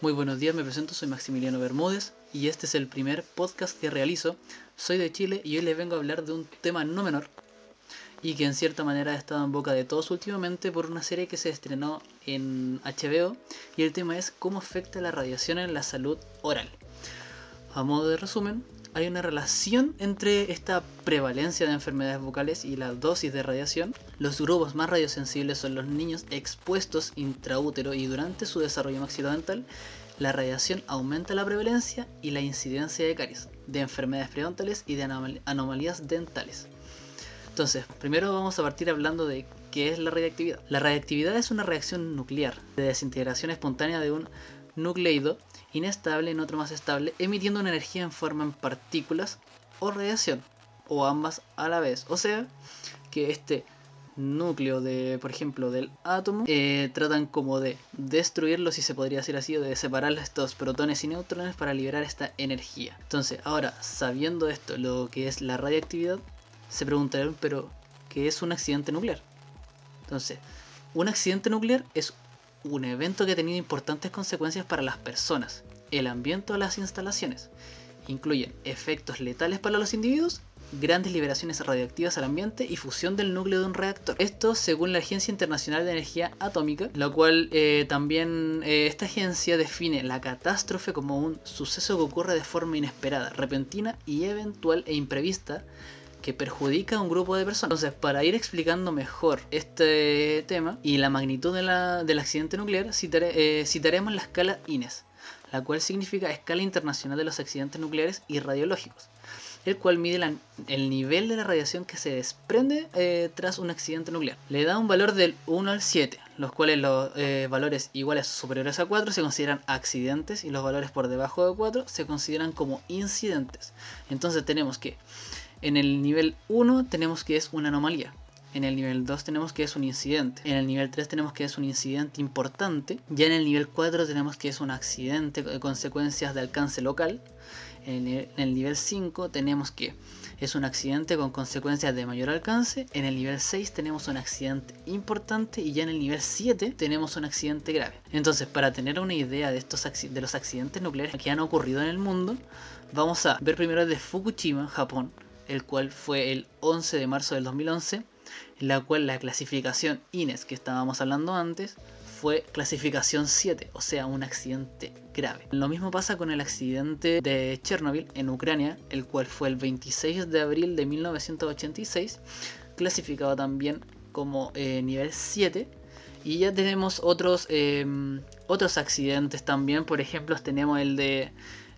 Muy buenos días, me presento, soy Maximiliano Bermúdez y este es el primer podcast que realizo. Soy de Chile y hoy les vengo a hablar de un tema no menor y que en cierta manera ha estado en boca de todos últimamente por una serie que se estrenó en HBO y el tema es cómo afecta la radiación en la salud oral. A modo de resumen, hay una relación entre esta prevalencia de enfermedades vocales y la dosis de radiación. Los grupos más radiosensibles son los niños expuestos intraútero y durante su desarrollo maxilodental la radiación aumenta la prevalencia y la incidencia de caries, de enfermedades periodontales y de anomalías dentales. Entonces, primero vamos a partir hablando de qué es la radiactividad. La radiactividad es una reacción nuclear de desintegración espontánea de un nucleido inestable en otro más estable, emitiendo una energía en forma en partículas o radiación, o ambas a la vez. O sea, que este núcleo de, por ejemplo, del átomo, eh, tratan como de destruirlo, si se podría decir así, o de separar estos protones y neutrones para liberar esta energía. Entonces, ahora, sabiendo esto, lo que es la radiactividad, se preguntarán, pero, ¿qué es un accidente nuclear? Entonces, un accidente nuclear es un evento que ha tenido importantes consecuencias para las personas, el ambiente o las instalaciones. Incluyen efectos letales para los individuos, grandes liberaciones radioactivas al ambiente y fusión del núcleo de un reactor. Esto según la Agencia Internacional de Energía Atómica, la cual eh, también eh, esta agencia define la catástrofe como un suceso que ocurre de forma inesperada, repentina y eventual e imprevista que perjudica a un grupo de personas. Entonces, para ir explicando mejor este tema y la magnitud del accidente nuclear, eh, citaremos la escala INES, la cual significa Escala Internacional de los Accidentes Nucleares y Radiológicos, el cual mide el nivel de la radiación que se desprende eh, tras un accidente nuclear. Le da un valor del 1 al 7, los cuales los eh, valores iguales o superiores a 4 se consideran accidentes y los valores por debajo de 4 se consideran como incidentes. Entonces tenemos que en el nivel 1 tenemos que es una anomalía. En el nivel 2 tenemos que es un incidente. En el nivel 3 tenemos que es un incidente importante. Ya en el nivel 4 tenemos que es un accidente de consecuencias de alcance local. En el, nivel 5 tenemos que es un accidente con consecuencias de mayor alcance. En el nivel 6 tenemos un accidente importante y ya en el nivel 7 tenemos un accidente grave. Entonces, para tener una idea de, estos, de los accidentes nucleares que han ocurrido en el mundo, vamos a ver primero de Fukushima, Japón, el cual fue el 11 de marzo del 2011, en la cual la clasificación INES que estábamos hablando antes fue clasificación 7, o sea, un accidente grave. Lo mismo pasa con el accidente de Chernobyl en Ucrania, el cual fue el 26 de abril de 1986, clasificado también como eh, nivel 7. Y ya tenemos otros, eh, otros accidentes también, por ejemplo, tenemos el de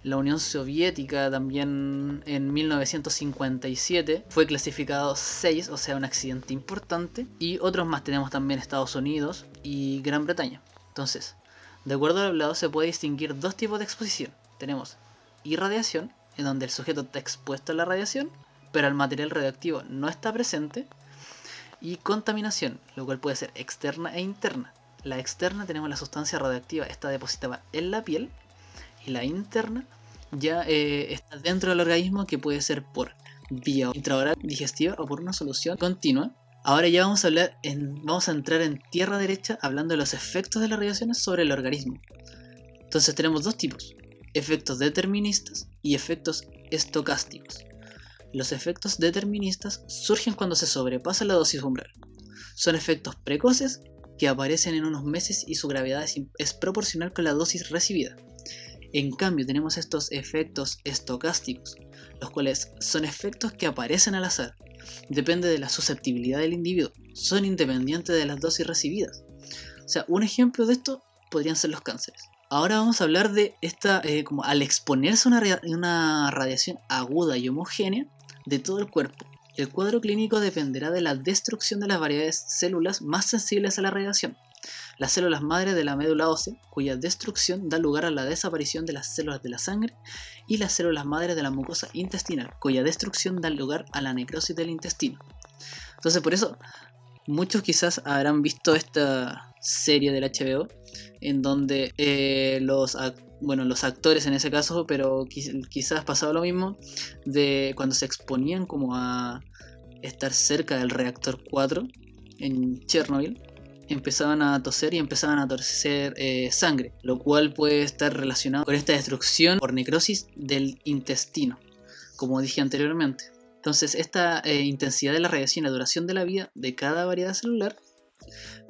la Unión Soviética también en 1957 fue clasificado 6, o sea, un accidente importante. Y otros más tenemos también Estados Unidos y Gran Bretaña. Entonces, de acuerdo al hablado se puede distinguir dos tipos de exposición. Tenemos irradiación, en donde el sujeto está expuesto a la radiación, pero el material radioactivo no está presente. Y contaminación, lo cual puede ser externa e interna. La externa tenemos la sustancia radioactiva, está depositada en la piel y la interna ya eh, está dentro del organismo que puede ser por vía intraoral digestiva o por una solución continua. Ahora ya vamos a hablar vamos a entrar en tierra derecha hablando de los efectos de las radiaciones sobre el organismo. Entonces tenemos dos tipos, efectos deterministas y efectos estocásticos. Los efectos deterministas surgen cuando se sobrepasa la dosis umbral. Son efectos precoces que aparecen en unos meses y su gravedad es proporcional con la dosis recibida. En cambio, tenemos estos efectos estocásticos, los cuales son efectos que aparecen al azar. Depende de la susceptibilidad del individuo. Son independientes de las dosis recibidas. O sea, un ejemplo de esto podrían ser los cánceres. Ahora vamos a hablar de esta, eh, como al exponerse a una, una radiación aguda y homogénea de todo el cuerpo. El cuadro clínico dependerá de la destrucción de las variedades células más sensibles a la radiación las células madre de la médula ósea, cuya destrucción da lugar a la desaparición de las células de la sangre, y las células madre de la mucosa intestinal, cuya destrucción da lugar a la necrosis del intestino. Entonces, por eso, muchos quizás habrán visto esta serie del HBO, en donde eh, los, bueno, los actores en ese caso, pero quizás pasaba lo mismo, de cuando se exponían como a estar cerca del reactor 4 en Chernobyl, empezaban a toser y empezaban a torcer eh, sangre, lo cual puede estar relacionado con esta destrucción por necrosis del intestino, como dije anteriormente. Entonces, esta eh, intensidad de la radiación y la duración de la vida de cada variedad celular,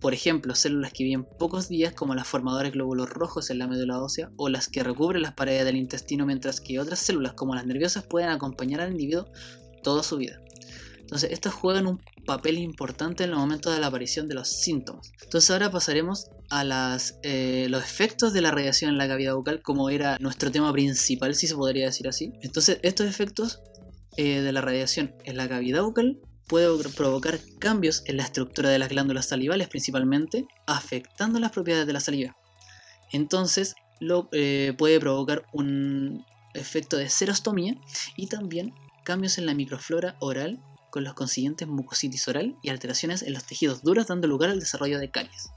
por ejemplo, células que viven pocos días como las formadoras glóbulos rojos en la médula ósea o las que recubren las paredes del intestino, mientras que otras células como las nerviosas pueden acompañar al individuo toda su vida. Entonces, estas juegan un papel importante en el momento de la aparición de los síntomas. Entonces, ahora pasaremos a eh, los efectos de la radiación en la cavidad bucal, como era nuestro tema principal, si se podría decir así. Entonces, estos efectos eh, de la radiación en la cavidad bucal puede provocar cambios en la estructura de las glándulas salivales principalmente, afectando las propiedades de la saliva. Entonces lo, eh, puede provocar un efecto de serostomía y también cambios en la microflora oral con los consiguientes mucositis oral y alteraciones en los tejidos duros dando lugar al desarrollo de caries.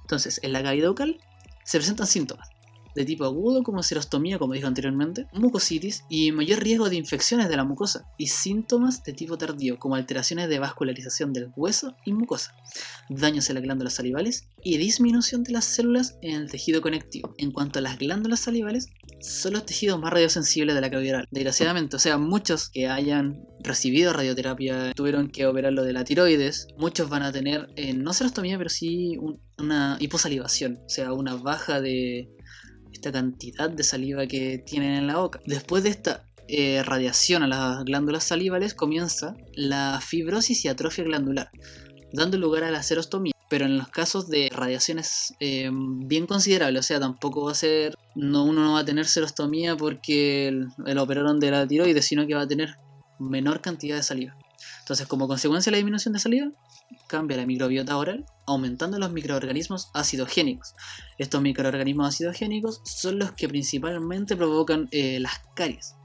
Entonces, en la cavidad bucal se presentan síntomas de tipo agudo como serostomía, como dijo anteriormente, mucositis y mayor riesgo de infecciones de la mucosa y síntomas de tipo tardío como alteraciones de vascularización del hueso y mucosa, daños en las glándulas salivales y disminución de las células en el tejido conectivo. En cuanto a las glándulas salivales, son los tejidos más radiosensibles de la cavidad oral. Desgraciadamente, o sea, muchos que hayan recibido radioterapia tuvieron que operar lo de la tiroides. Muchos van a tener, eh, no serostomía, pero sí una hiposalivación, o sea, una baja de esta cantidad de saliva que tienen en la boca. Después de esta eh, radiación a las glándulas salivales comienza la fibrosis y atrofia glandular, dando lugar a la serostomía. Pero en los casos de radiaciones eh, bien considerables, o sea, tampoco va a ser, no, uno no va a tener serostomía porque el, operaron de la tiroides, sino que va a tener menor cantidad de saliva. Entonces, como consecuencia de la disminución de saliva, cambia la microbiota oral, aumentando los microorganismos acidogénicos. Estos microorganismos acidogénicos son los que principalmente provocan eh, las caries.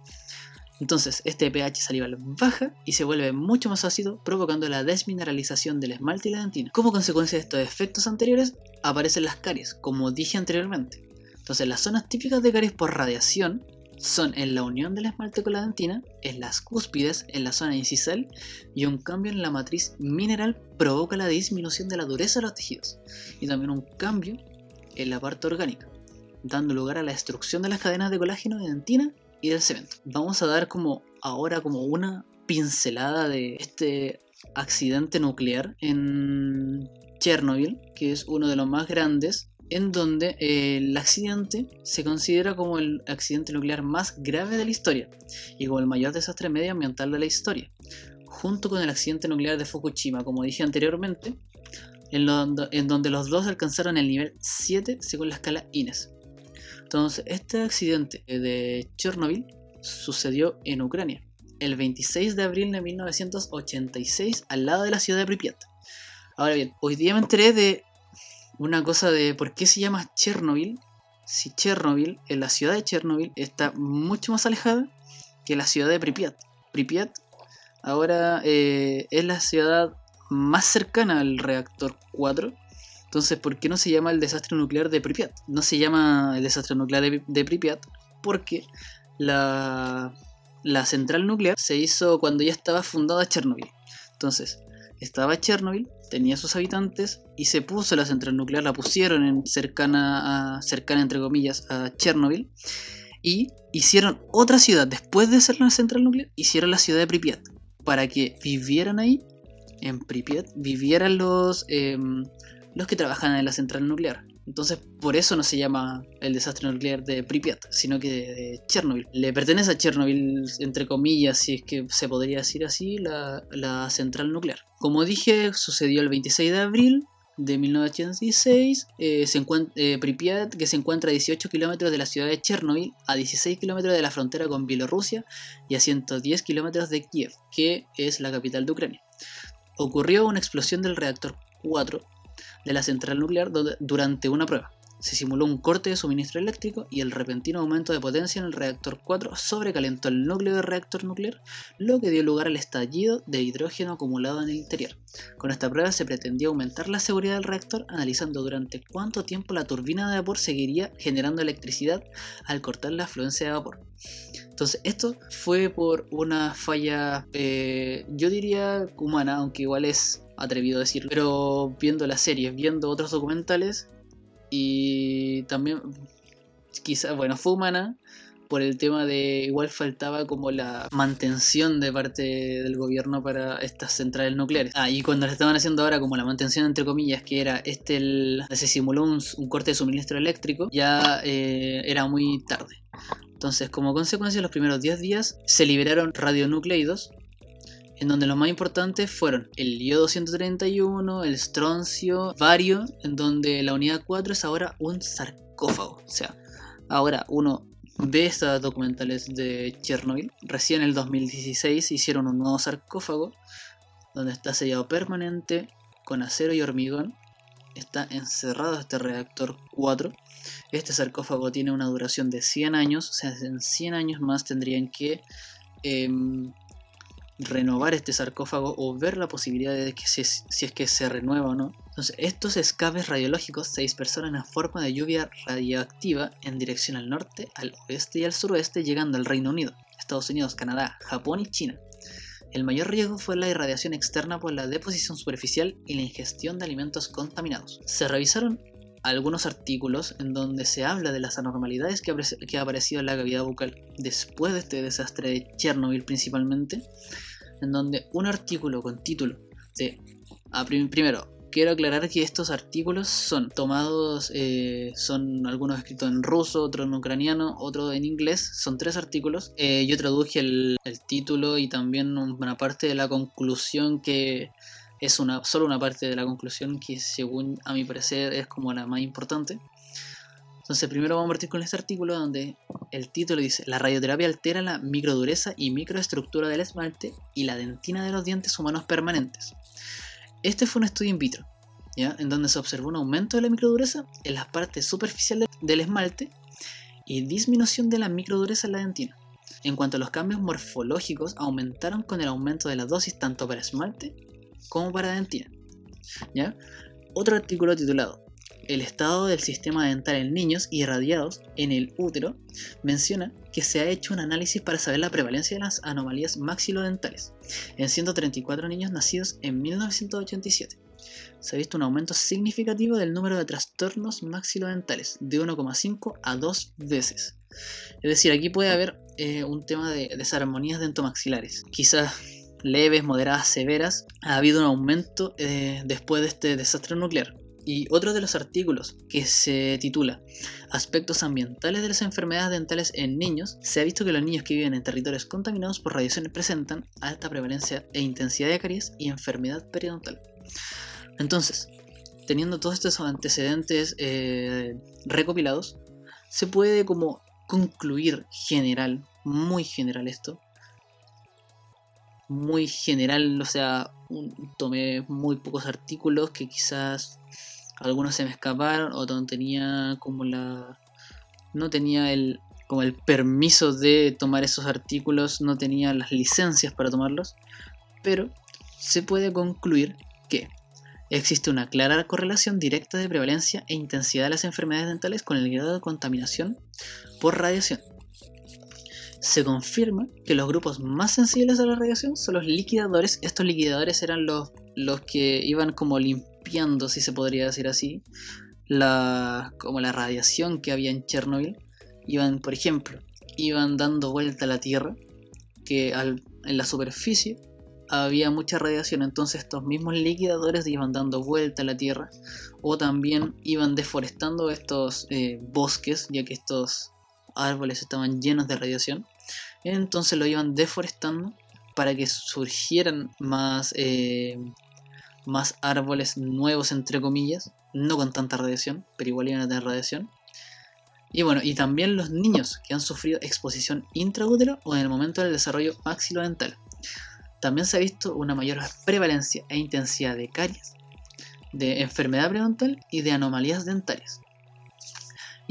Entonces, este pH salival baja y se vuelve mucho más ácido, provocando la desmineralización del esmalte y la dentina. Como consecuencia de estos efectos anteriores, aparecen las caries, como dije anteriormente. Entonces, las zonas típicas de caries por radiación son en la unión del esmalte con la dentina, en las cúspides, en la zona incisal y un cambio en la matriz mineral provoca la disminución de la dureza de los tejidos y también un cambio en la parte orgánica, dando lugar a la destrucción de las cadenas de colágeno de dentina y del cemento. Vamos a dar como ahora como una pincelada de este accidente nuclear en Chernobyl, que es uno de los más grandes en donde eh, el accidente se considera como el accidente nuclear más grave de la historia y como el mayor desastre medioambiental de la historia, junto con el accidente nuclear de Fukushima, como dije anteriormente, en, en donde los dos alcanzaron el nivel 7 según la escala INES. Entonces, este accidente de Chernobyl sucedió en Ucrania, el 26 de abril de 1986, al lado de la ciudad de Pripyat. Ahora bien, hoy día me enteré de una cosa de por qué se llama Chernobyl. Si Chernobyl, en la ciudad de Chernobyl, está mucho más alejada que la ciudad de Pripyat. Pripyat ahora eh, es la ciudad más cercana al reactor 4. Entonces, ¿por qué no se llama el desastre nuclear de Pripyat? No se llama el desastre nuclear de, de Pripyat porque la, la central nuclear se hizo cuando ya estaba fundada Chernobyl. Entonces, estaba Chernobyl, tenía sus habitantes y se puso la central nuclear, la pusieron en cercana, a, cercana entre comillas a Chernobyl y hicieron otra ciudad, después de ser la central nuclear, hicieron la ciudad de Pripyat para que vivieran ahí, en Pripyat, vivieran los, em, los que trabajan en la central nuclear. Entonces, por eso no se llama el desastre nuclear de Pripyat, sino que de, Chernobyl. Le pertenece a Chernobyl, entre comillas, si es que se podría decir así, la, central nuclear. Como dije, sucedió el 26 de abril de 1986. Eh, se eh, Pripyat, que se encuentra a 18 kilómetros de la ciudad de Chernobyl, a 16 kilómetros de la frontera con Bielorrusia y a 110 kilómetros de Kiev, que es la capital de Ucrania. Ocurrió una explosión del reactor 4 de la central nuclear durante una prueba. se simuló un corte de suministro eléctrico y el repentino aumento de potencia en el reactor 4 sobrecalentó el núcleo del reactor nuclear, lo que dio lugar al estallido de hidrógeno acumulado en el interior. Con esta prueba se pretendía aumentar la seguridad del reactor analizando durante cuánto tiempo la turbina de vapor seguiría generando electricidad al cortar la afluencia de vapor. Entonces, esto fue por una falla, eh, yo diría humana, aunque igual es atrevido a decirlo, pero viendo las series, viendo otros documentales y también, quizás, bueno, fue humana por el tema de igual faltaba como la mantención de parte del gobierno para estas centrales nucleares. Ah, y cuando le estaban haciendo ahora como la mantención entre comillas, que era este, el, se simuló un, corte de suministro eléctrico, ya eh, era muy tarde. Entonces, como consecuencia, los primeros 10 días se liberaron radionucleidos, en donde los más importantes fueron el IO-231, el estroncio, vario, en donde la unidad 4 es ahora un sarcófago. O sea, ahora uno ve estas documentales de Chernobyl. Recién en el 2016 hicieron un nuevo sarcófago donde está sellado permanente con acero y hormigón. Está encerrado este reactor 4. Este sarcófago tiene una duración de 100 años, o sea, en 100 años más tendrían que em, renovar este sarcófago o ver la posibilidad de que si, si es que se renueva o no. Entonces, estos escapes radiológicos se dispersaron en forma de lluvia radioactiva en dirección al norte, al oeste y al suroeste, llegando al Reino Unido, Estados Unidos, Canadá, Japón y China. El mayor riesgo fue la irradiación externa por la deposición superficial y la ingestión de alimentos contaminados. Se revisaron algunos artículos en donde se habla de las anormalidades que, que ha aparecido en la cavidad bucal después de este desastre de Chernobyl principalmente, en donde un artículo con título de... primero, quiero aclarar que estos artículos son tomados, eh, son algunos escritos en ruso, otros en ucraniano, otro en inglés, son tres artículos. Eh, yo traduje el, título y también una parte de la conclusión que es una, solo una parte de la conclusión que según a mi parecer es como la más importante. Entonces primero vamos a partir con este artículo donde el título dice La radioterapia altera la microdureza y microestructura del esmalte y la dentina de los dientes humanos permanentes. Este fue un estudio in vitro, ¿ya? en donde se observó un aumento de la microdureza en las partes superficiales del esmalte y disminución de la microdureza en la dentina. En cuanto a los cambios morfológicos, aumentaron con el aumento de la dosis tanto para esmalte como para dentina. ¿ya? Otro artículo titulado El estado del sistema dental en niños irradiados en el útero menciona que se ha hecho un análisis para saber la prevalencia de las anomalías maxilodentales en 134 niños nacidos en 1987. Se ha visto un aumento significativo del número de trastornos maxilodentales, de 1,5 a 2 veces. Es decir, aquí puede haber eh, un tema de desarmonías dentomaxilares, quizás leves, moderadas, severas. Ha habido un aumento eh, después de este desastre nuclear. Y otro de los artículos que se titula Aspectos ambientales de las enfermedades dentales en niños, se ha visto que los niños que viven en territorios contaminados por radiaciones presentan alta prevalencia e intensidad de caries y enfermedad periodontal. Entonces, teniendo todos estos antecedentes eh, recopilados, se puede como concluir general, muy general esto, muy general, o sea, tomé muy pocos artículos que quizás algunos se me escaparon, o no tenía como la no tenía el como el permiso de tomar esos artículos, no tenía las licencias para tomarlos, pero se puede concluir que existe una clara correlación directa de prevalencia e intensidad de las enfermedades dentales con el grado de contaminación por radiación. Se confirma que los grupos más sensibles a la radiación son los liquidadores. Estos liquidadores eran los, los que iban como limpiando si se podría decir así, la, como la radiación que había en Chernobyl, iban, por ejemplo, iban dando vuelta a la Tierra, que en la superficie había mucha radiación, entonces estos mismos liquidadores iban dando vuelta a la Tierra, o también iban deforestando estos eh, bosques, ya que estos árboles estaban llenos de radiación, entonces lo iban deforestando para que surgieran más eh, más árboles nuevos, entre comillas, no con tanta radiación, pero igual iban a tener radiación. Y bueno, y también los niños que han sufrido exposición intraútero o en el momento del desarrollo maxilodental. También se ha visto una mayor prevalencia e intensidad de caries, de enfermedad periodontal y de anomalías dentales.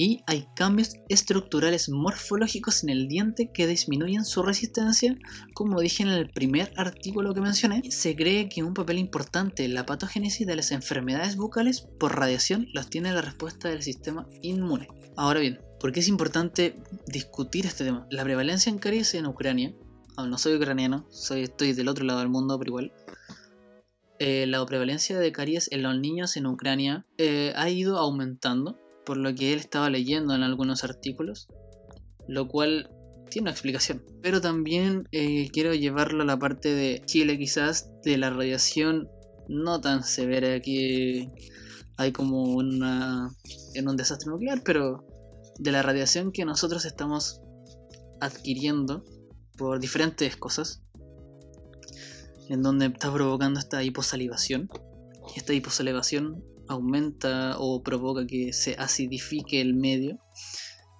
Y hay cambios estructurales morfológicos en el diente que disminuyen su resistencia, como dije en el primer artículo que mencioné. Se cree que un papel importante en la patogénesis de las enfermedades bucales por radiación los tiene la respuesta del sistema inmune. Ahora bien, ¿por qué es importante discutir este tema? La prevalencia en caries en Ucrania, no soy ucraniano, soy, estoy del otro lado del mundo, pero igual. Eh, la prevalencia de caries en los niños en Ucrania eh, ha ido aumentando por lo que él estaba leyendo en algunos artículos, lo cual tiene una explicación. Pero también eh, quiero llevarlo a la parte de Chile quizás, de la radiación no tan severa que hay como una, en un desastre nuclear, pero de la radiación que nosotros estamos adquiriendo por diferentes cosas, en donde está provocando esta hiposalivación. Esta hiposalivación aumenta o provoca que se acidifique el medio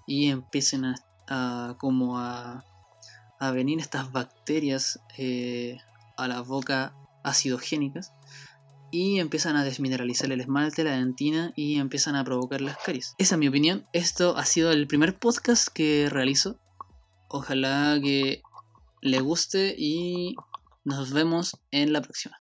y empiecen a, como a, venir estas bacterias eh, a la boca acidogénicas y empiezan a desmineralizar el esmalte, la dentina y empiezan a provocar las caries. Esa es mi opinión. Esto ha sido el primer podcast que realizo. Ojalá que le guste y nos vemos en la próxima.